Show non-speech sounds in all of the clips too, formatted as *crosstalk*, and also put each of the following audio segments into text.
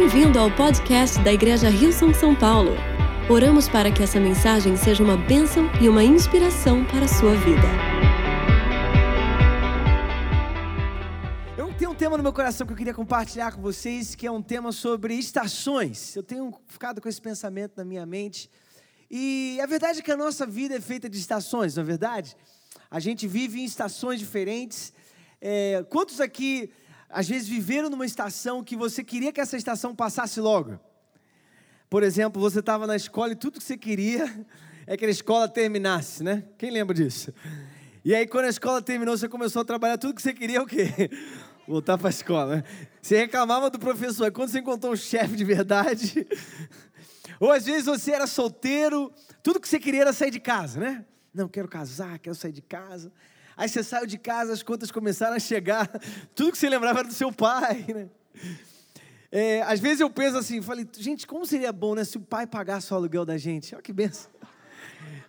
Bem-vindo ao podcast da Igreja Rio São São Paulo. Oramos para que essa mensagem seja uma bênção e uma inspiração para a sua vida. Eu tenho um tema no meu coração que eu queria compartilhar com vocês, que é um tema sobre estações. Eu tenho ficado com esse pensamento na minha mente. E a verdade é que a nossa vida é feita de estações, não é verdade? A gente vive em estações diferentes. É, quantos aqui às vezes viveram numa estação que você queria que essa estação passasse logo. Por exemplo, você estava na escola e tudo que você queria é que a escola terminasse, né? Quem lembra disso? E aí, quando a escola terminou, você começou a trabalhar, tudo que você queria o quê? *laughs* Voltar para a escola, né? Você reclamava do professor, quando você encontrou um chefe de verdade, *laughs* ou às vezes você era solteiro, tudo que você queria era sair de casa, né? Não, quero casar, quero sair de casa. Aí você saiu de casa, as contas começaram a chegar, *laughs* tudo que você lembrava era do seu pai, né? É, às vezes eu penso assim, falei, gente, como seria bom, né, se o pai pagasse o aluguel da gente? Olha que benção.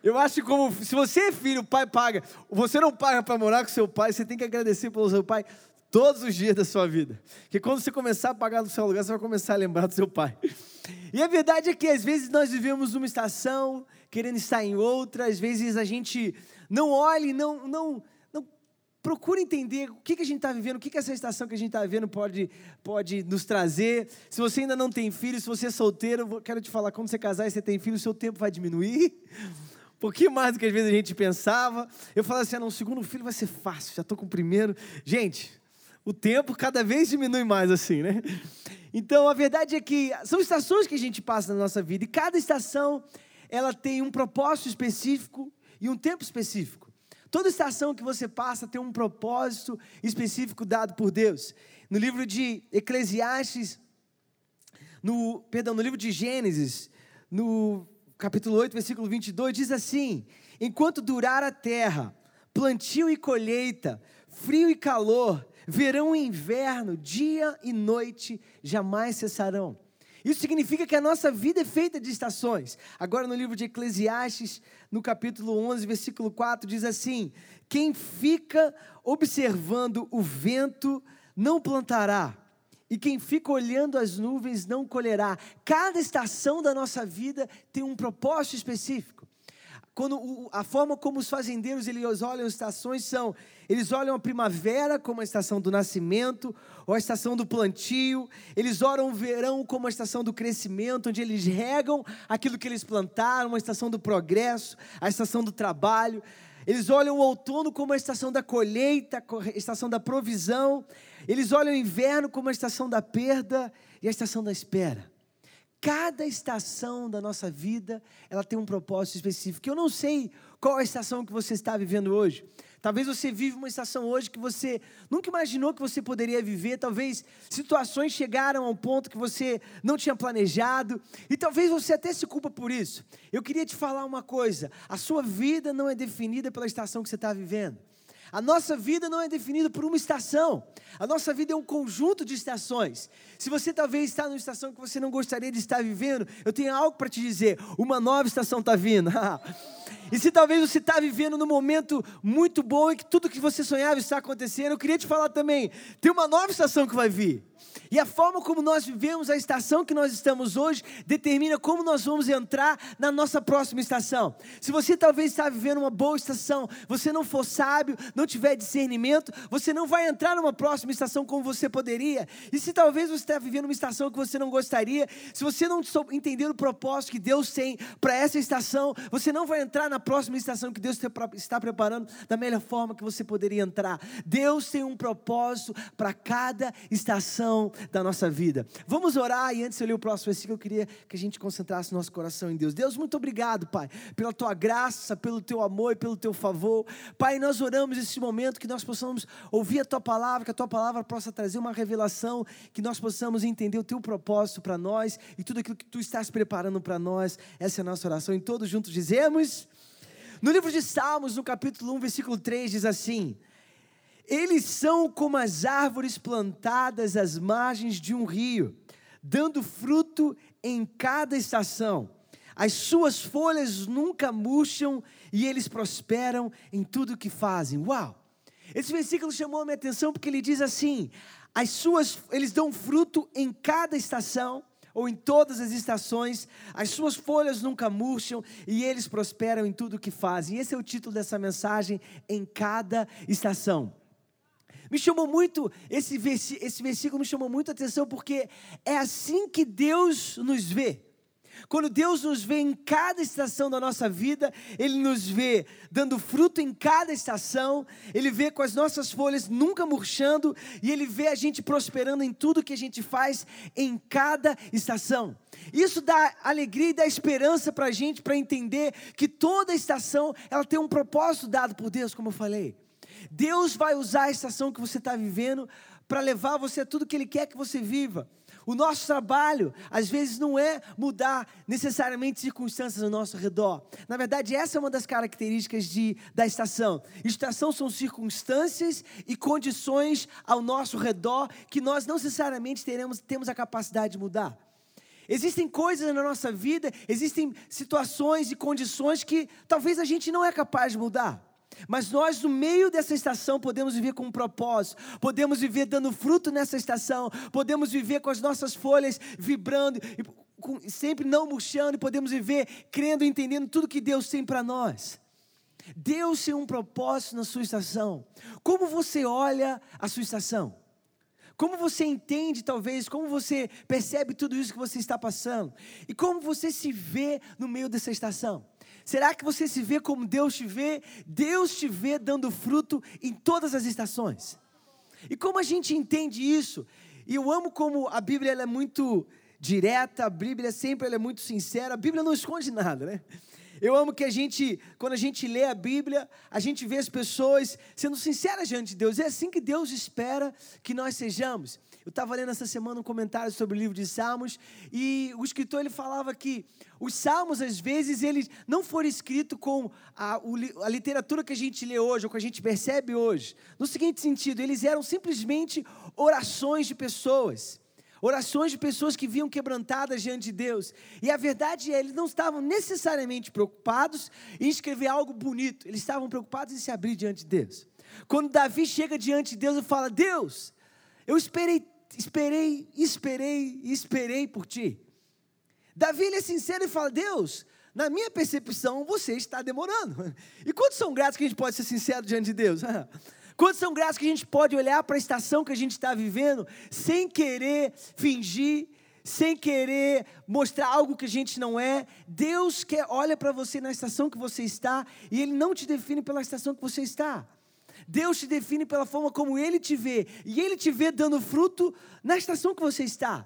Eu acho como, se você é filho, o pai paga, você não paga para morar com seu pai, você tem que agradecer pelo seu pai todos os dias da sua vida. Porque quando você começar a pagar no seu aluguel, você vai começar a lembrar do seu pai. E a verdade é que às vezes nós vivemos numa estação, querendo estar em outra, às vezes a gente não olha, não, não, procura entender o que, que a gente está vivendo, o que, que essa estação que a gente está vivendo pode, pode nos trazer. Se você ainda não tem filho, se você é solteiro, quero te falar, quando você casar e você tem filho, o seu tempo vai diminuir. *laughs* Um pouquinho mais do que às vezes a gente pensava. Eu falo assim, ah, não, o segundo filho vai ser fácil, já estou com o primeiro. Gente, o tempo cada vez diminui mais assim, né? Então, a verdade é que são estações que a gente passa na nossa vida. E cada estação, ela tem um propósito específico e um tempo específico. Toda estação que você passa tem um propósito específico dado por Deus. No livro de Eclesiastes, no, perdão, no livro de Gênesis, no capítulo 8, versículo 22, diz assim: Enquanto durar a terra, plantio e colheita, frio e calor, verão e inverno, dia e noite jamais cessarão. Isso significa que a nossa vida é feita de estações. Agora, no livro de Eclesiastes, no capítulo 11, versículo 4, diz assim: Quem fica observando o vento não plantará, e quem fica olhando as nuvens não colherá. Cada estação da nossa vida tem um propósito específico. Quando a forma como os fazendeiros eles olham as estações são eles olham a primavera como a estação do nascimento, ou a estação do plantio. Eles olham o verão como a estação do crescimento, onde eles regam aquilo que eles plantaram, a estação do progresso, a estação do trabalho. Eles olham o outono como a estação da colheita, a estação da provisão. Eles olham o inverno como a estação da perda e a estação da espera. Cada estação da nossa vida, ela tem um propósito específico. Eu não sei qual a estação que você está vivendo hoje. Talvez você vive uma estação hoje que você nunca imaginou que você poderia viver. Talvez situações chegaram a um ponto que você não tinha planejado. E talvez você até se culpa por isso. Eu queria te falar uma coisa: a sua vida não é definida pela estação que você está vivendo. A nossa vida não é definida por uma estação. A nossa vida é um conjunto de estações. Se você talvez está numa estação que você não gostaria de estar vivendo, eu tenho algo para te dizer: uma nova estação está vindo. *laughs* e se talvez você está vivendo num momento muito bom e que tudo que você sonhava está acontecendo, eu queria te falar também: tem uma nova estação que vai vir. E a forma como nós vivemos a estação que nós estamos hoje determina como nós vamos entrar na nossa próxima estação. Se você talvez está vivendo uma boa estação, você não for sábio, não tiver discernimento, você não vai entrar numa próxima estação como você poderia. E se talvez você está vivendo uma estação que você não gostaria, se você não entender o propósito que Deus tem para essa estação, você não vai entrar na próxima estação que Deus está preparando da melhor forma que você poderia entrar. Deus tem um propósito para cada estação da nossa vida. Vamos orar e antes de eu ler o próximo versículo, eu queria que a gente concentrasse nosso coração em Deus. Deus, muito obrigado, Pai, pela tua graça, pelo teu amor e pelo teu favor. Pai, nós oramos esse momento que nós possamos ouvir a tua palavra, que a tua palavra possa trazer uma revelação, que nós possamos entender o teu propósito para nós e tudo aquilo que tu estás preparando para nós. Essa é a nossa oração. E todos juntos dizemos. No livro de Salmos, no capítulo 1, versículo 3, diz assim: eles são como as árvores plantadas às margens de um rio, dando fruto em cada estação. As suas folhas nunca murcham e eles prosperam em tudo que fazem. Uau! Esse versículo chamou a minha atenção porque ele diz assim: as suas, eles dão fruto em cada estação ou em todas as estações, as suas folhas nunca murcham e eles prosperam em tudo o que fazem. Esse é o título dessa mensagem, em cada estação. Me chamou muito, esse, esse versículo me chamou muito a atenção porque é assim que Deus nos vê. Quando Deus nos vê em cada estação da nossa vida, Ele nos vê dando fruto em cada estação, Ele vê com as nossas folhas nunca murchando e Ele vê a gente prosperando em tudo que a gente faz em cada estação. Isso dá alegria e dá esperança para a gente, para entender que toda estação ela tem um propósito dado por Deus, como eu falei. Deus vai usar a estação que você está vivendo para levar você a tudo que Ele quer que você viva. O nosso trabalho, às vezes, não é mudar necessariamente circunstâncias ao nosso redor. Na verdade, essa é uma das características de, da estação. Estação são circunstâncias e condições ao nosso redor que nós não necessariamente teremos, temos a capacidade de mudar. Existem coisas na nossa vida, existem situações e condições que talvez a gente não é capaz de mudar. Mas nós, no meio dessa estação, podemos viver com um propósito, podemos viver dando fruto nessa estação, podemos viver com as nossas folhas vibrando, sempre não murchando, e podemos viver crendo e entendendo tudo que Deus tem para nós. Deus tem um propósito na sua estação. Como você olha a sua estação? Como você entende, talvez, como você percebe tudo isso que você está passando? E como você se vê no meio dessa estação? Será que você se vê como Deus te vê? Deus te vê dando fruto em todas as estações. E como a gente entende isso? E eu amo como a Bíblia é muito direta, a Bíblia sempre é muito sincera, a Bíblia não esconde nada, né? Eu amo que a gente, quando a gente lê a Bíblia, a gente vê as pessoas sendo sinceras diante de Deus. É assim que Deus espera que nós sejamos. Eu estava lendo essa semana um comentário sobre o livro de Salmos e o escritor ele falava que os Salmos às vezes eles não foram escritos com a, a literatura que a gente lê hoje ou que a gente percebe hoje. No seguinte sentido, eles eram simplesmente orações de pessoas. Orações de pessoas que vinham quebrantadas diante de Deus. E a verdade é, eles não estavam necessariamente preocupados em escrever algo bonito, eles estavam preocupados em se abrir diante de Deus. Quando Davi chega diante de Deus e fala: Deus, eu esperei esperei, esperei, esperei por ti. Davi ele é sincero e fala: Deus, na minha percepção, você está demorando. *laughs* E quantos são gratos que a gente pode ser sincero diante de Deus? *laughs* Quantos são gratos que a gente pode olhar para a estação que a gente está vivendo sem querer fingir, sem querer mostrar algo que a gente não é? Deus quer olha para você na estação que você está e Ele não te define pela estação que você está. Deus te define pela forma como Ele te vê. E Ele te vê dando fruto na estação que você está.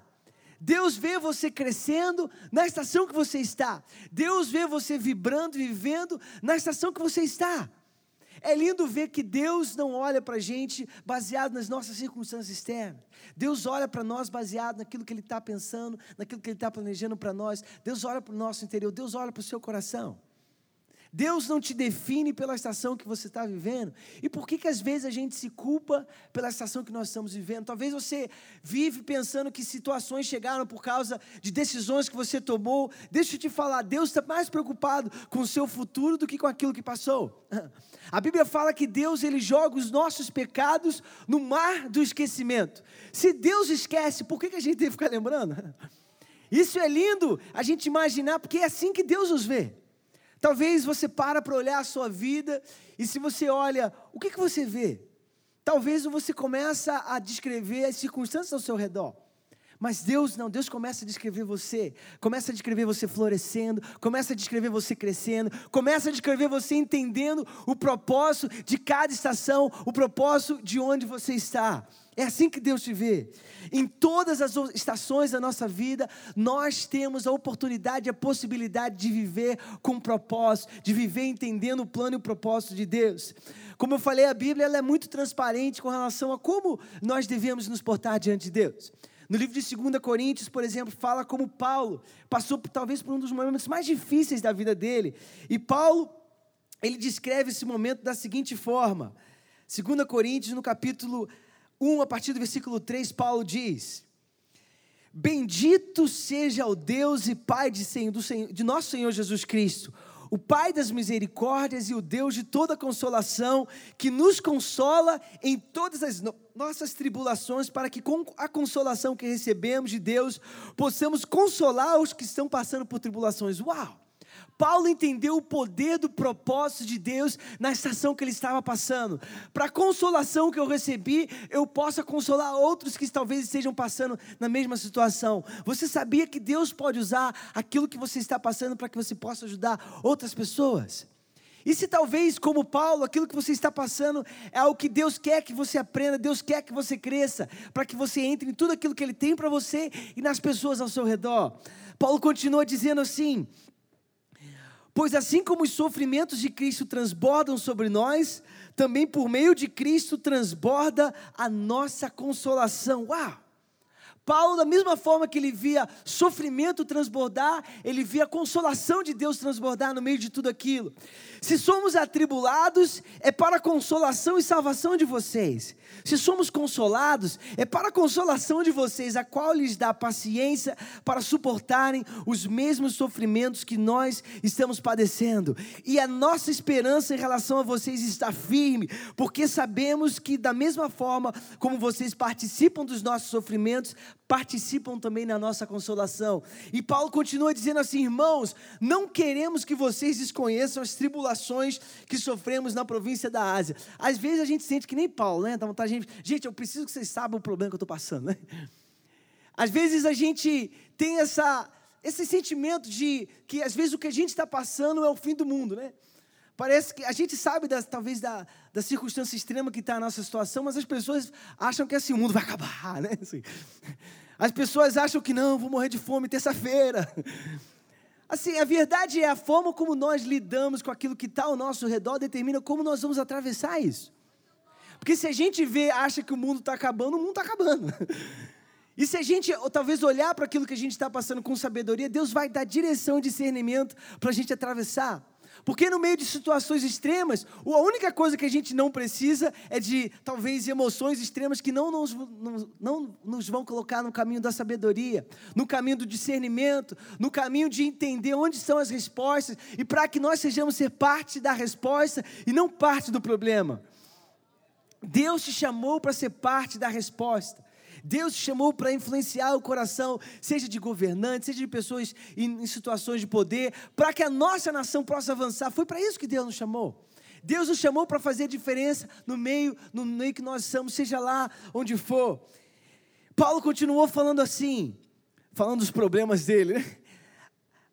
Deus vê você crescendo na estação que você está. Deus vê você vibrando, vivendo na estação que você está. É lindo ver que Deus não olha para a gente baseado nas nossas circunstâncias externas. Deus olha para nós baseado naquilo que Ele está pensando, naquilo que Ele está planejando para nós. Deus olha para o nosso interior, Deus olha para o seu coração. Deus não te define pela estação que você está vivendo. E por que, que às vezes a gente se culpa pela estação que nós estamos vivendo? Talvez você vive pensando que situações chegaram por causa de decisões que você tomou. Deixa eu te falar, Deus está mais preocupado com o seu futuro do que com aquilo que passou. *laughs* A Bíblia fala que Deus ele joga os nossos pecados no mar do esquecimento. Se Deus esquece, por que, que a gente tem que ficar lembrando? *laughs* Isso é lindo a gente imaginar, porque é assim que Deus nos vê. Talvez você para para olhar a sua vida e se você olha, o que, que você vê? Talvez você começa a descrever as circunstâncias ao seu redor. Mas Deus não, Deus começa a descrever você, começa a descrever você florescendo, começa a descrever você crescendo, começa a descrever você entendendo o propósito de cada estação, o propósito de onde você está. É assim que Deus te vê. Em todas as estações da nossa vida, nós temos a oportunidade, a possibilidade de viver com propósito, de viver entendendo o plano e o propósito de Deus. Como eu falei, a Bíblia é muito transparente com relação a como nós devemos nos portar diante de Deus. No livro de 2 Coríntios, por exemplo, fala como Paulo passou talvez por um dos momentos mais difíceis da vida dele. E Paulo, ele descreve esse momento da seguinte forma: 2 Coríntios, no capítulo 1, a partir do versículo 3, Paulo diz: Bendito seja o Deus e Pai de, de nosso Senhor Jesus Cristo, o Pai das misericórdias e o Deus de toda consolação, que nos consola em todas as no nossas tribulações, para que com a consolação que recebemos de Deus, possamos consolar os que estão passando por tribulações. Uau! Paulo entendeu o poder do propósito de Deus na estação que ele estava passando. Para a consolação que eu recebi, eu possa consolar outros que talvez estejam passando na mesma situação. Você sabia que Deus pode usar aquilo que você está passando para que você possa ajudar outras pessoas? E se talvez, como Paulo, aquilo que você está passando é o que Deus quer que você aprenda, Deus quer que você cresça, para que você entre em tudo aquilo que Ele tem para você e nas pessoas ao seu redor. Paulo continua dizendo assim: Pois assim como os sofrimentos de Cristo transbordam sobre nós, também por meio de Cristo transborda a nossa consolação. Uau! Paulo, da mesma forma que ele via sofrimento transbordar, ele via a consolação de Deus transbordar no meio de tudo aquilo. Se somos atribulados, é para a consolação e salvação de vocês. Se somos consolados, é para a consolação de vocês, a qual lhes dá paciência para suportarem os mesmos sofrimentos que nós estamos padecendo. E a nossa esperança em relação a vocês está firme, porque sabemos que, da mesma forma como vocês participam dos nossos sofrimentos, participam também na nossa consolação. E Paulo continua dizendo assim: irmãos, não queremos que vocês desconheçam as tribulações que sofremos na província da Ásia. Às vezes a gente sente que nem Paulo, né? Vontade, gente, gente, eu preciso que vocês saibam o problema que eu estou passando, né? Às vezes a gente tem essa, esse sentimento de que às vezes o que a gente está passando é o fim do mundo, né? Parece que a gente sabe das, talvez da, da circunstância extrema que está a nossa situação, mas as pessoas acham que assim, o mundo vai acabar, *laughs* né? Assim, as pessoas acham que não, vou morrer de fome terça-feira. Assim, a verdade é a forma como nós lidamos com aquilo que está ao nosso redor determina como nós vamos atravessar isso. Porque se a gente vê, acha que o mundo está acabando, o mundo está acabando. *laughs* E se a gente, talvez, olhar para aquilo que a gente está passando com sabedoria, Deus vai dar direção e discernimento para a gente atravessar. Porque no meio de situações extremas, a única coisa que a gente não precisa é de talvez emoções extremas que não nos, não, não nos vão colocar no caminho da sabedoria, no caminho do discernimento, no caminho de entender onde são as respostas e para que nós sejamos ser parte da resposta e não parte do problema. Deus te chamou para ser parte da resposta. Deus te chamou para influenciar o coração, seja de governantes, seja de pessoas em, em situações de poder, para que a nossa nação possa avançar. Foi para isso que Deus nos chamou. Deus nos chamou para fazer diferença no meio, no meio que nós estamos, seja lá onde for. Paulo continuou falando assim, falando dos problemas dele. Né?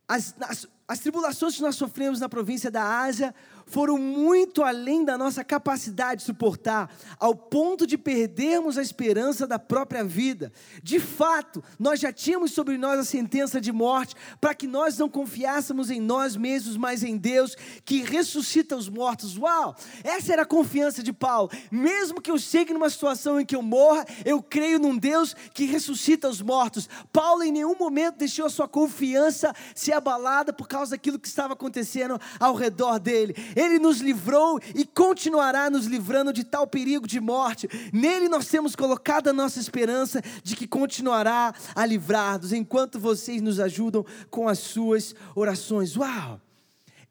As, as, as tribulações que nós sofremos na província da Ásia foram muito além da nossa capacidade de suportar, ao ponto de perdermos a esperança da própria vida. De fato, nós já tínhamos sobre nós a sentença de morte, para que nós não confiássemos em nós mesmos, mas em Deus, que ressuscita os mortos. Uau! Essa era a confiança de Paulo. Mesmo que eu chegue numa situação em que eu morra, eu creio num Deus que ressuscita os mortos. Paulo em nenhum momento deixou a sua confiança ser abalada por causa daquilo que estava acontecendo ao redor dele. Ele nos livrou e continuará nos livrando de tal perigo de morte. Nele nós temos colocado a nossa esperança de que continuará a livrar-nos enquanto vocês nos ajudam com as suas orações. Uau!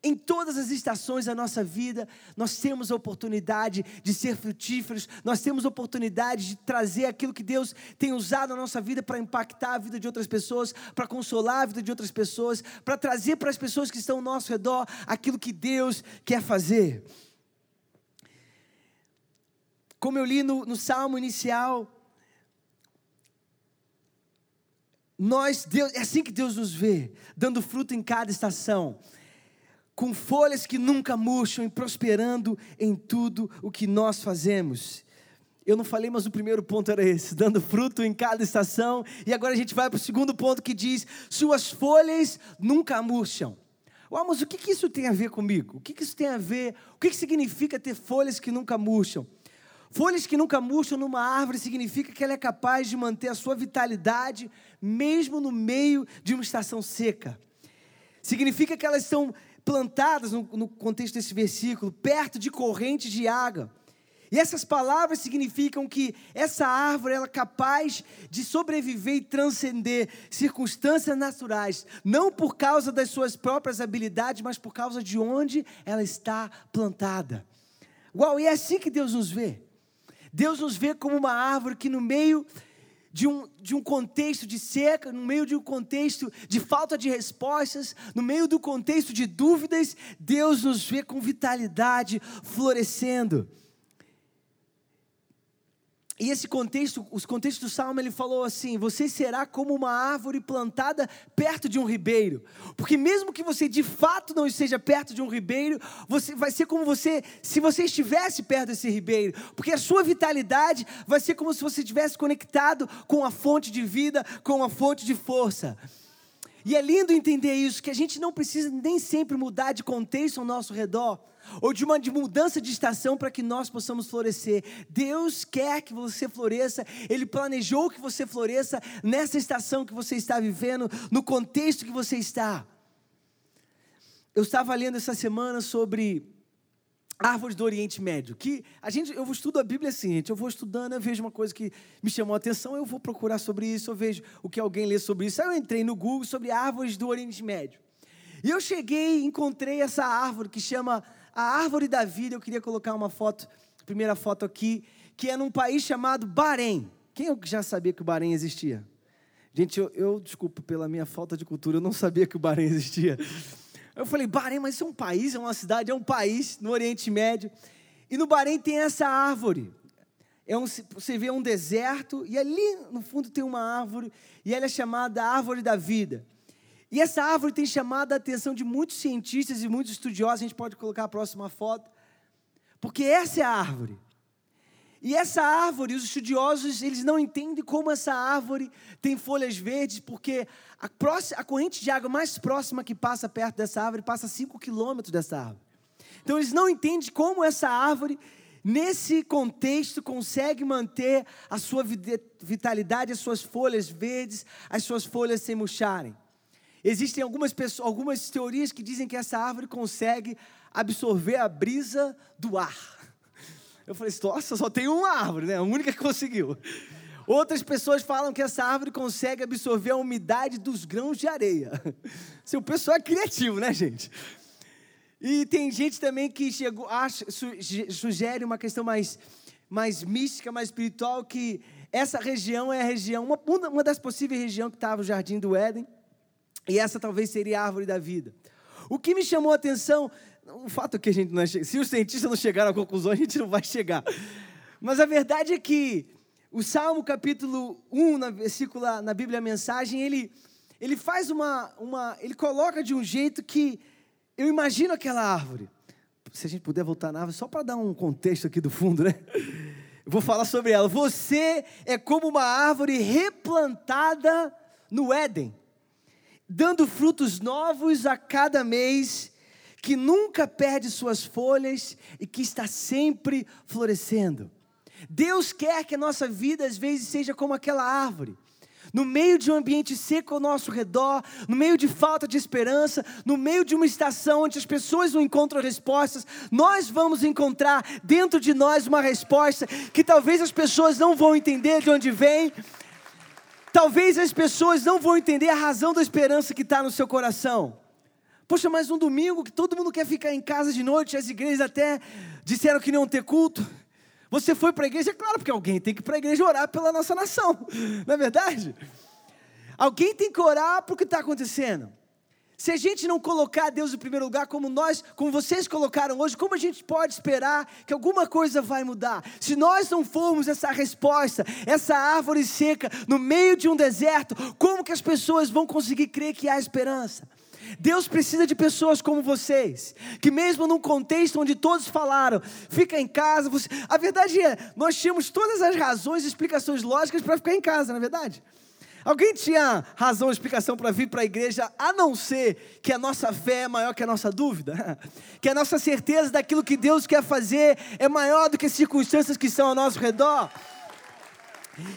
Em todas as estações da nossa vida, nós temos a oportunidade de ser frutíferos, nós temos a oportunidade de trazer aquilo que Deus tem usado na nossa vida para impactar a vida de outras pessoas, para consolar a vida de outras pessoas, para trazer para as pessoas que estão ao nosso redor aquilo que Deus quer fazer. Como eu li no, no salmo inicial, nós, Deus, é assim que Deus nos vê, dando fruto em cada estação com folhas que nunca murcham e prosperando em tudo o que nós fazemos. Eu não falei, mas o primeiro ponto era esse, *laughs* dando fruto em cada estação. E agora a gente vai para o segundo ponto que diz: suas folhas nunca murcham. Uau, mas o que, que isso tem a ver comigo? O que, que isso tem a ver? O que, que significa ter folhas que nunca murcham? Folhas que nunca murcham numa árvore significa que ela é capaz de manter a sua vitalidade mesmo no meio de uma estação seca. Significa que elas são plantadas, no, no contexto desse versículo, perto de correntes de água. E essas palavras significam que essa árvore ela é capaz de sobreviver e transcender circunstâncias naturais, não por causa das suas próprias habilidades, mas por causa de onde ela está plantada. Uau, e é assim que Deus nos vê. Deus nos vê como uma árvore que no meio de um, de um contexto de seca, no meio de um contexto de falta de respostas, no meio do contexto de dúvidas, Deus nos vê com vitalidade florescendo. E esse contexto, os contextos do Salmo, ele falou assim: Você será como uma árvore plantada perto de um ribeiro. Porque mesmo que você de fato não esteja perto de um ribeiro, você vai ser como você se você estivesse perto desse ribeiro. Porque a sua vitalidade vai ser como se você estivesse conectado com a fonte de vida, com a fonte de força. E é lindo entender isso, que a gente não precisa nem sempre mudar de contexto ao nosso redor ou de uma de mudança de estação para que nós possamos florescer. Deus quer que você floresça, Ele planejou que você floresça nessa estação que você está vivendo, no contexto que você está. Eu estava lendo essa semana sobre árvores do Oriente Médio, que a gente, eu estudo a Bíblia assim, gente, eu vou estudando, eu vejo uma coisa que me chamou a atenção, eu vou procurar sobre isso, eu vejo o que alguém lê sobre isso. Aí eu entrei no Google sobre árvores do Oriente Médio. E eu cheguei encontrei essa árvore que chama a árvore da vida, eu queria colocar uma foto, primeira foto aqui, que é num país chamado Bahrein. Quem já sabia que o Bahrein existia? Gente, eu, eu desculpo pela minha falta de cultura, eu não sabia que o Bahrein existia. Eu falei, Bahrein, mas isso é um país, é uma cidade, é um país no Oriente Médio. E no Bahrein tem essa árvore. É um, você vê um deserto e ali no fundo tem uma árvore e ela é chamada árvore da vida. E essa árvore tem chamado a atenção de muitos cientistas e muitos estudiosos, a gente pode colocar a próxima foto, porque essa é a árvore. E essa árvore, os estudiosos, eles não entendem como essa árvore tem folhas verdes, porque a, próxima, a corrente de água mais próxima que passa perto dessa árvore passa 5 quilômetros dessa árvore. Então eles não entendem como essa árvore, nesse contexto, consegue manter a sua vitalidade, as suas folhas verdes, as suas folhas sem murcharem. Existem algumas, pessoas, algumas teorias que dizem que essa árvore consegue absorver a brisa do ar. *laughs* Eu falei, nossa, só tem uma árvore, né? A única que conseguiu. Outras pessoas falam que essa árvore consegue absorver a umidade dos grãos de areia. *laughs* Seu pessoal é criativo, né, gente? E tem gente também que chegou, acha, sugere uma questão mais, mais mística, mais espiritual, que essa região é a região, uma, uma das possíveis regiões que estava o Jardim do Éden e essa talvez seria a árvore da vida. O que me chamou a atenção, o fato é que a gente não é, se os cientistas não chegaram à conclusão, a gente não vai chegar. Mas a verdade é que o Salmo capítulo 1, na versículo na Bíblia a mensagem, ele ele faz uma uma ele coloca de um jeito que eu imagino aquela árvore. Se a gente puder voltar na árvore só para dar um contexto aqui do fundo, né? Eu vou falar sobre ela. Você é como uma árvore replantada no Éden dando frutos novos a cada mês, que nunca perde suas folhas e que está sempre florescendo. Deus quer que a nossa vida às vezes seja como aquela árvore. No meio de um ambiente seco ao nosso redor, no meio de falta de esperança, no meio de uma estação onde as pessoas não encontram respostas, nós vamos encontrar dentro de nós uma resposta que talvez as pessoas não vão entender de onde vem, Talvez as pessoas não vão entender a razão da esperança que está no seu coração. Poxa, mas um domingo que todo mundo quer ficar em casa de noite, as igrejas até disseram que não ter culto. Você foi para a igreja? Claro, porque alguém tem que ir para a igreja orar pela nossa nação, *laughs* não é verdade? Alguém tem que orar para o que está acontecendo. Se a gente não colocar Deus em primeiro lugar, como nós, como vocês colocaram hoje, como a gente pode esperar que alguma coisa vai mudar? Se nós não formos essa resposta, essa árvore seca no meio de um deserto, como que as pessoas vão conseguir crer que há esperança? Deus precisa de pessoas como vocês, que mesmo num contexto onde todos falaram, fica em casa, você... a verdade é, nós tínhamos todas as razões e explicações lógicas para ficar em casa, na é verdade? Alguém tinha razão ou explicação para vir para a igreja, a não ser que a nossa fé é maior que a nossa dúvida? *laughs* Que a nossa certeza daquilo que Deus quer fazer é maior do que as circunstâncias que estão ao nosso redor?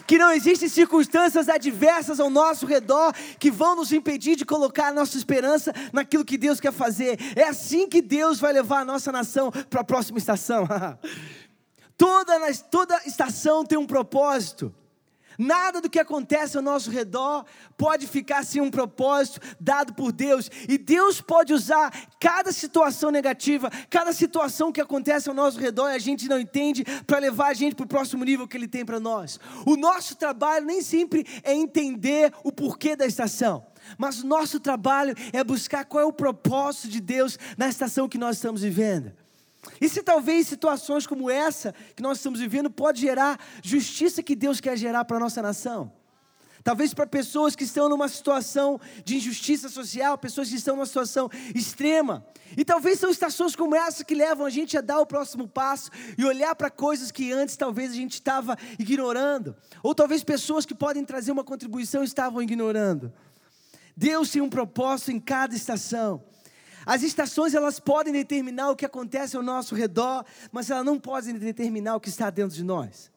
Que não existem circunstâncias adversas ao nosso redor que vão nos impedir de colocar a nossa esperança naquilo que Deus quer fazer. É assim que Deus vai levar a nossa nação para a próxima estação. *laughs* Toda, toda estação tem um propósito. Nada do que acontece ao nosso redor pode ficar sem um propósito dado por Deus. E Deus pode usar cada situação negativa, cada situação que acontece ao nosso redor e a gente não entende, para levar a gente para o próximo nível que Ele tem para nós. O nosso trabalho nem sempre é entender o porquê da estação. Mas o nosso trabalho é buscar qual é o propósito de Deus na estação que nós estamos vivendo. E se talvez situações como essa que nós estamos vivendo pode gerar justiça que Deus quer gerar para a nossa nação? Talvez para pessoas que estão numa situação de injustiça social, pessoas que estão numa situação extrema. E talvez são estações como essa que levam a gente a dar o próximo passo e olhar para coisas que antes talvez a gente estava ignorando. Ou talvez pessoas que podem trazer uma contribuição estavam ignorando. Deus tem um propósito em cada estação. As estações elas podem determinar o que acontece ao nosso redor, mas elas não podem determinar o que está dentro de nós.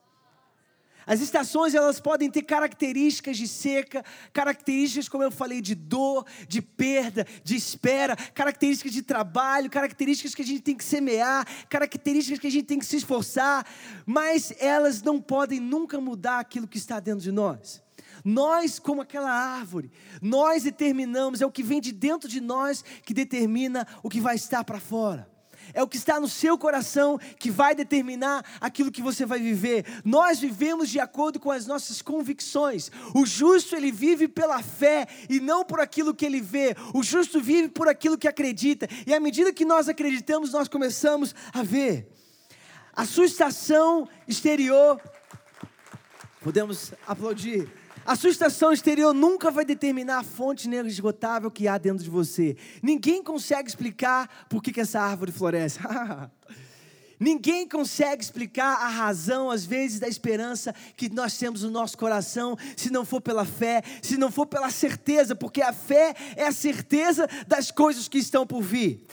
As estações elas podem ter características de seca, características, como eu falei, de dor, de perda, de espera, características de trabalho, características que a gente tem que semear, características que a gente tem que se esforçar, mas elas não podem nunca mudar aquilo que está dentro de nós. Nós, como aquela árvore, nós determinamos, é o que vem de dentro de nós que determina o que vai estar para fora. É o que está no seu coração que vai determinar aquilo que você vai viver. Nós vivemos de acordo com as nossas convicções. O justo ele vive pela fé e não por aquilo que ele vê. O justo vive por aquilo que acredita. E à medida que nós acreditamos, nós começamos a ver. A sua estação exterior, podemos aplaudir. A sua estação exterior nunca vai determinar a fonte inesgotável que há dentro de você. Ninguém consegue explicar por que, que essa árvore floresce. *laughs* Ninguém consegue explicar a razão, às vezes, da esperança que nós temos no nosso coração, se não for pela fé, se não for pela certeza, porque a fé é a certeza das coisas que estão por vir.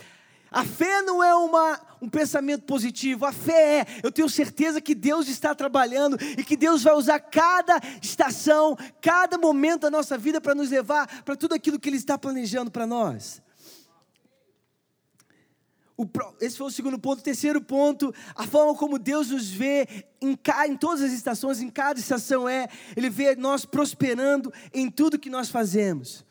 A fé não é uma, um pensamento positivo, a fé é, eu tenho certeza que Deus está trabalhando e que Deus vai usar cada estação, cada momento da nossa vida para nos levar para tudo aquilo que Ele está planejando para nós. O, esse foi o segundo ponto. O terceiro ponto, a forma como Deus nos vê em, em todas as estações, em cada estação é, Ele vê nós prosperando em tudo que nós fazemos.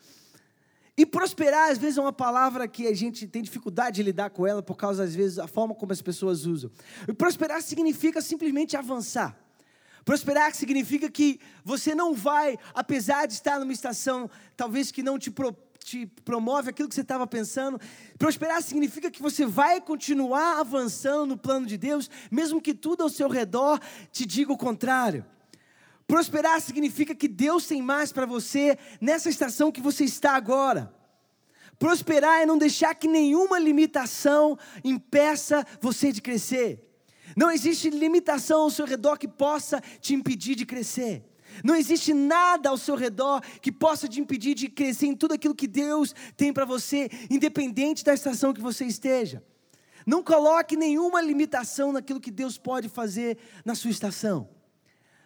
E prosperar, às vezes, é uma palavra que a gente tem dificuldade de lidar com ela por causa, às vezes, da forma como as pessoas usam. E prosperar significa simplesmente avançar. Prosperar significa que você não vai, apesar de estar numa estação, talvez que não te, pro, te promove aquilo que você estava pensando. Prosperar significa que você vai continuar avançando no plano de Deus, mesmo que tudo ao seu redor te diga o contrário. Prosperar significa que Deus tem mais para você nessa estação que você está agora. Prosperar é não deixar que nenhuma limitação impeça você de crescer. Não existe limitação ao seu redor que possa te impedir de crescer. Não existe nada ao seu redor que possa te impedir de crescer em tudo aquilo que Deus tem para você, independente da estação que você esteja. Não coloque nenhuma limitação naquilo que Deus pode fazer na sua estação.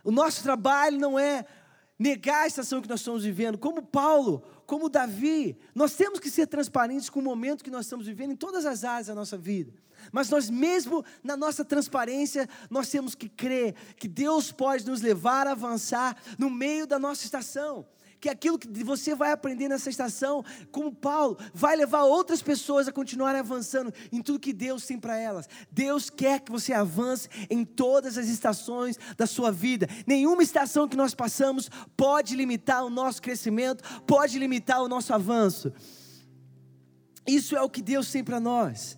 O nosso trabalho não é negar a estação que nós estamos vivendo. Como Paulo, como Davi, nós temos que ser transparentes com o momento que nós estamos vivendo em todas as áreas da nossa vida. Mas nós mesmo na nossa transparência, nós temos que crer que Deus pode nos levar a avançar no meio da nossa estação que aquilo que você vai aprender nessa estação, como Paulo, vai levar outras pessoas a continuarem avançando em tudo que Deus tem para elas. Deus quer que você avance em todas as estações da sua vida. Nenhuma estação que nós passamos pode limitar o nosso crescimento, pode limitar o nosso avanço. Isso é o que Deus tem para nós.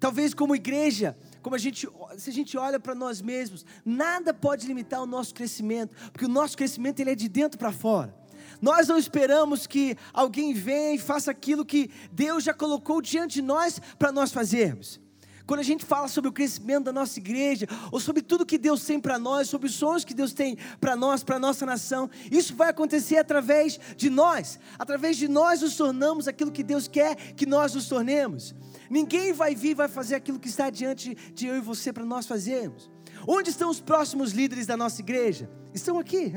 Talvez como igreja, como a gente, se a gente olha para nós mesmos, nada pode limitar o nosso crescimento, porque o nosso crescimento ele é de dentro para fora. Nós não esperamos que alguém venha e faça aquilo que Deus já colocou diante de nós para nós fazermos. Quando a gente fala sobre o crescimento da nossa igreja, ou sobre tudo que Deus tem para nós, sobre os sonhos que Deus tem para nós, para a nossa nação, isso vai acontecer através de nós. Através de nós nos tornamos aquilo que Deus quer que nós nos tornemos. Ninguém vai vir e vai fazer aquilo que está diante de eu e você para nós fazermos. Onde estão os próximos líderes da nossa igreja? Estão aqui.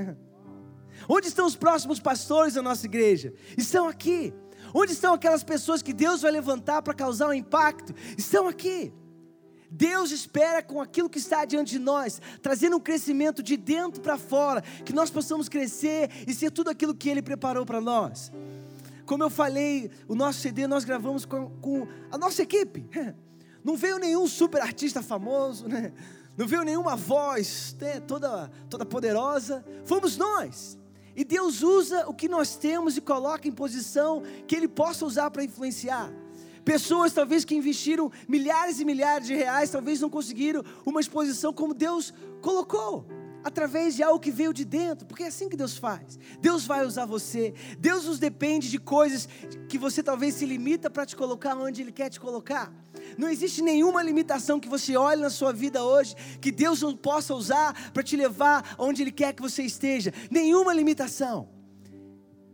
*laughs* Onde estão os próximos pastores da nossa igreja? Estão aqui. Onde estão aquelas pessoas que Deus vai levantar para causar um impacto? Estão aqui. Deus espera com aquilo que está diante de nós, trazendo um crescimento de dentro para fora, que nós possamos crescer e ser tudo aquilo que Ele preparou para nós. Como eu falei, o nosso CD nós gravamos com, com a nossa equipe. *laughs* Não veio nenhum super artista famoso, né? Não veio nenhuma voz né, toda, toda poderosa. Fomos nós. E Deus usa o que nós temos e coloca em posição que Ele possa usar para influenciar. Pessoas talvez que investiram milhares e milhares de reais, talvez não conseguiram uma exposição como Deus colocou através de algo que veio de dentro, porque é assim que Deus faz. Deus vai usar você. Deus nos depende de coisas que você talvez se limita para te colocar onde Ele quer te colocar. Não existe nenhuma limitação que você olhe na sua vida hoje que Deus não possa usar para te levar onde Ele quer que você esteja. Nenhuma limitação.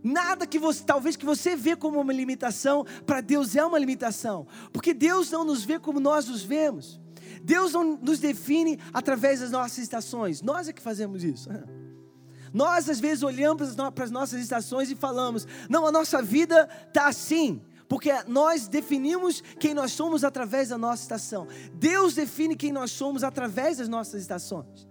Nada que você, talvez que você vê como uma limitação, para Deus é uma limitação, porque Deus não nos vê como nós nos vemos. Deus não nos define através das nossas estações. Nós é que fazemos isso. *laughs* Nós às vezes olhamos para as nossas estações e falamos: "Não, a nossa vida está assim". Porque nós definimos quem nós somos através da nossa estação. Deus define quem nós somos através das nossas estações.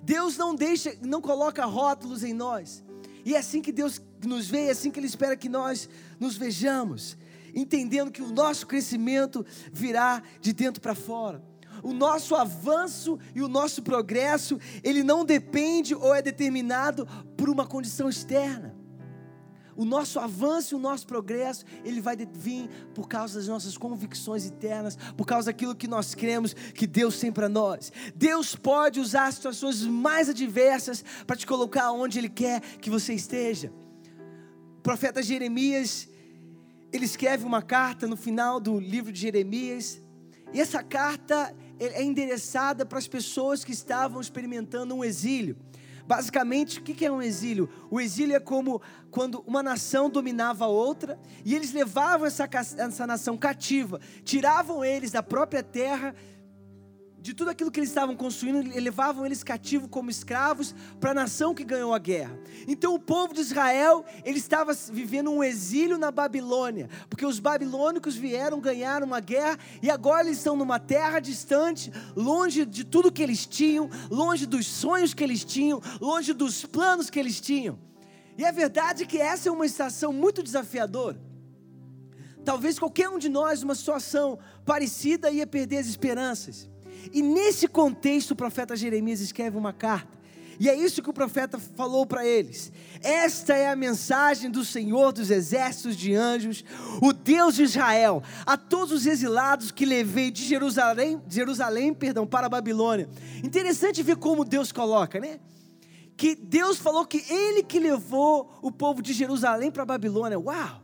Deus não deixa, não coloca rótulos em nós. E é assim que Deus nos vê, assim que Ele espera que nós nos vejamos, entendendo que o nosso crescimento virá de dentro para fora. O nosso avanço e o nosso progresso, ele não depende ou é determinado por uma condição externa o nosso avanço e o nosso progresso, ele vai vir por causa das nossas convicções internas, por causa daquilo que nós cremos que Deus tem para nós. Deus pode usar situações mais adversas para te colocar onde Ele quer que você esteja. Profeta Jeremias, ele escreve uma carta no final do livro de Jeremias, e essa carta é endereçada para as pessoas que estavam experimentando um exílio. Basicamente, o que é um exílio? O exílio é como quando uma nação dominava a outra e eles levavam essa, essa nação cativa, tiravam eles da própria terra de tudo aquilo que eles estavam construindo, levavam eles cativos como escravos para a nação que ganhou a guerra. Então o povo de Israel, ele estava vivendo um exílio na Babilônia, porque os babilônicos vieram ganhar uma guerra e agora eles estão numa terra distante, longe de tudo que eles tinham, longe dos sonhos que eles tinham, longe dos planos que eles tinham. E a verdade é que essa é uma estação muito desafiadora. Talvez qualquer um de nós, numa situação parecida, ia perder as esperanças. E nesse contexto, o profeta Jeremias escreve uma carta. E é isso que o profeta falou para eles. Esta é a mensagem do Senhor dos exércitos de anjos, o Deus de Israel, a todos os exilados que levei de Jerusalém, Jerusalém, perdão, para a Babilônia. Interessante ver como Deus coloca, né? Que Deus falou que ele que levou o povo de Jerusalém para a Babilônia. Uau!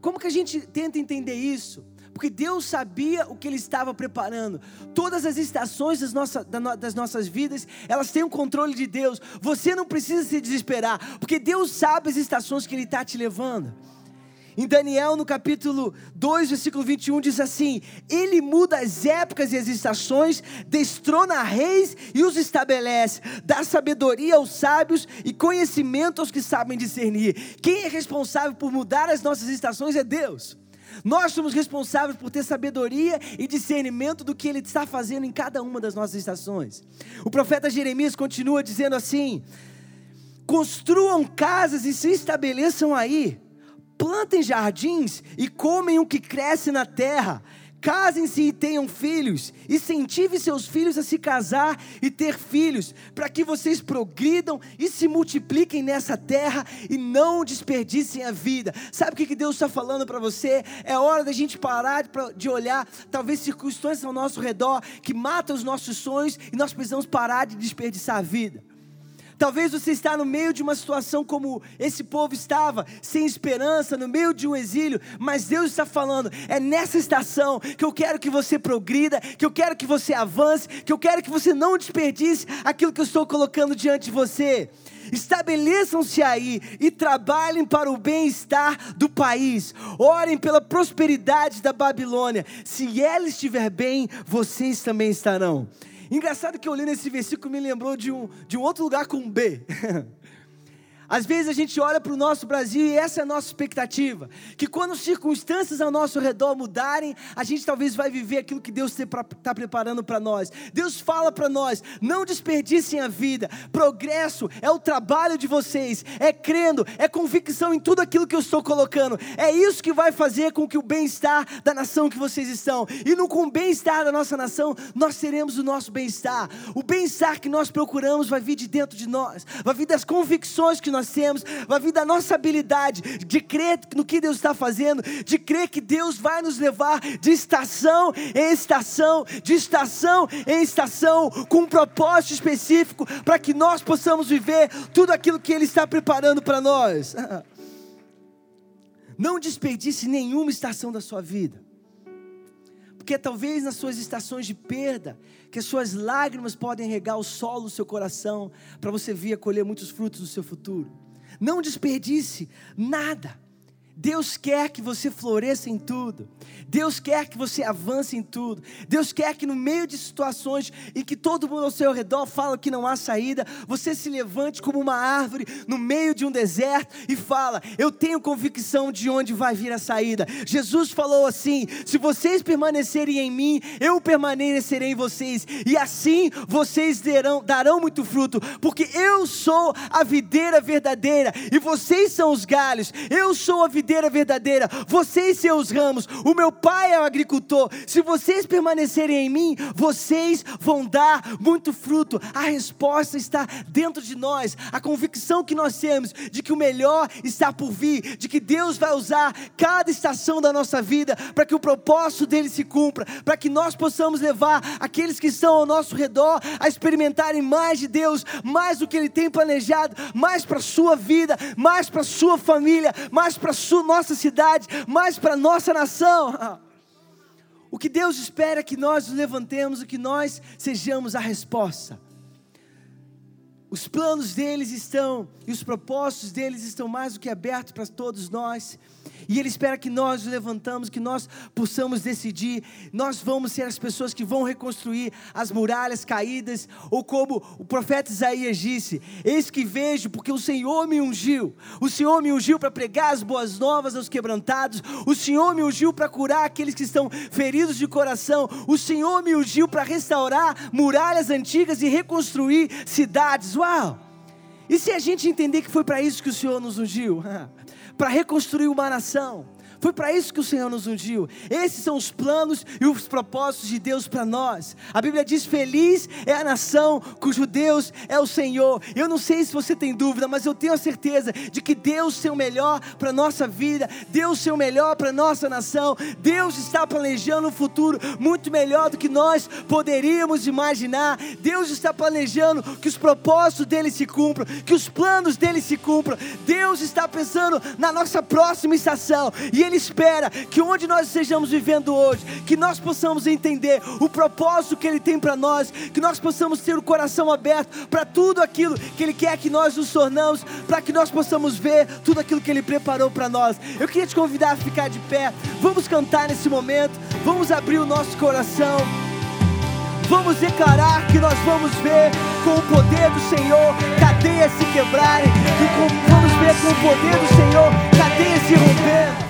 Como que a gente tenta entender isso? Porque Deus sabia o que Ele estava preparando. Todas as estações das, das nossas vidas, elas têm o um controle de Deus. Você não precisa se desesperar, porque Deus sabe as estações que Ele está te levando. Em Daniel, no capítulo 2, versículo 21, diz assim: Ele muda as épocas e as estações, destrona reis e os estabelece, dá sabedoria aos sábios e conhecimento aos que sabem discernir. Quem é responsável por mudar as nossas estações é Deus. Nós somos responsáveis por ter sabedoria e discernimento do que Ele está fazendo em cada uma das nossas estações. O profeta Jeremias continua dizendo assim: construam casas e se estabeleçam aí, plantem jardins e comem o que cresce na terra Casem-se e tenham filhos. Incentive seus filhos a se casar e ter filhos, para que vocês progridam e se multipliquem nessa terra e não desperdicem a vida. Sabe o que Deus está falando para você? É hora da gente parar de olhar, talvez circunstâncias ao nosso redor que matam os nossos sonhos e nós precisamos parar de desperdiçar a vida. Talvez você está no meio de uma situação como esse povo estava, sem esperança, no meio de um exílio, mas Deus está falando: é nessa estação que eu quero que você progrida, que eu quero que você avance, que eu quero que você não desperdice aquilo que eu estou colocando diante de você. Estabeleçam-se aí e trabalhem para o bem-estar do país. Orem pela prosperidade da Babilônia. Se ela estiver bem, vocês também estarão. Engraçado que eu li nesse versículo me lembrou de um, de um outro lugar com B. *laughs* Às vezes a gente olha para o nosso Brasil e essa é a nossa expectativa. Que quando as circunstâncias ao nosso redor mudarem, a gente talvez vai viver aquilo que Deus está preparando para nós. Deus fala para nós: não desperdicem a vida. Progresso é o trabalho de vocês, é crendo, é convicção em tudo aquilo que eu estou colocando. É isso que vai fazer com que o bem-estar da nação que vocês estão. E no com o bem-estar da nossa nação, nós teremos o nosso bem-estar. O bem-estar que nós procuramos vai vir de dentro de nós, vai vir das convicções que nós nós temos, vai vir da nossa habilidade de crer no que Deus está fazendo, de crer que Deus vai nos levar de estação em estação, de estação em estação, com um propósito específico para que nós possamos viver tudo aquilo que Ele está preparando para nós. *laughs* Não desperdice nenhuma estação da sua vida. Porque talvez nas suas estações de perda, que as suas lágrimas podem regar o solo do seu coração, para você vir a colher muitos frutos no seu futuro. Não desperdice nada. Deus quer que você floresça em tudo. Deus quer que você avance em tudo. Deus quer que no meio de situações em que todo mundo ao seu redor fala que não há saída, você se levante como uma árvore no meio de um deserto e fala: "Eu tenho convicção de onde vai vir a saída". Jesus falou assim: "Se vocês permanecerem em mim, eu permanecerei em vocês, e assim vocês darão, darão muito fruto, porque eu sou a videira verdadeira e vocês são os galhos. Eu sou a videira videira verdadeira, vocês seus ramos, o meu pai é o agricultor. Se vocês permanecerem em mim, vocês vão dar muito fruto. A resposta está dentro de nós, a convicção que nós temos de que o melhor está por vir, de que Deus vai usar cada estação da nossa vida para que o propósito dele se cumpra, para que nós possamos levar aqueles que estão ao nosso redor a experimentarem mais de Deus, mais do que ele tem planejado, mais para a sua vida, mais para a sua família, mais para a sua nossa cidade, mas para a nossa nação. *laughs* O que Deus espera é que nós nos levantemos e que nós sejamos a resposta. Os planos deles estão e os propósitos deles estão mais do que abertos para todos nós. E Ele espera que nós nos levantamos, que nós possamos decidir. Nós vamos ser as pessoas que vão reconstruir as muralhas caídas, ou como o profeta Isaías disse: Eis que vejo, porque o Senhor me ungiu. O Senhor me ungiu para pregar as boas novas aos quebrantados. O Senhor me ungiu para curar aqueles que estão feridos de coração. O Senhor me ungiu para restaurar muralhas antigas e reconstruir cidades. Uau! E se a gente entender que foi para isso que o Senhor nos ungiu? *laughs* para reconstruir uma nação. Foi para isso que o Senhor nos ungiu. Esses são os planos e os propósitos de Deus para nós. A Bíblia diz: Feliz é a nação cujo Deus é o Senhor. Eu não sei se você tem dúvida, mas eu tenho a certeza de que Deus tem o melhor para a nossa vida, Deus tem o melhor para a nossa nação. Deus está planejando um futuro muito melhor do que nós poderíamos imaginar. Deus está planejando que os propósitos dele se cumpram, que os planos dele se cumpram. Deus está pensando na nossa próxima estação e Ele ele espera que onde nós estejamos vivendo hoje, que nós possamos entender o propósito que Ele tem para nós, que nós possamos ter o coração aberto para tudo aquilo que Ele quer que nós nos tornamos, para que nós possamos ver tudo aquilo que Ele preparou para nós. Eu queria te convidar a ficar de pé, vamos cantar nesse momento, vamos abrir o nosso coração. Vamos declarar que nós vamos ver com o poder do Senhor cadeias se quebrarem, e vamos ver com o poder do Senhor cadeias se rompendo.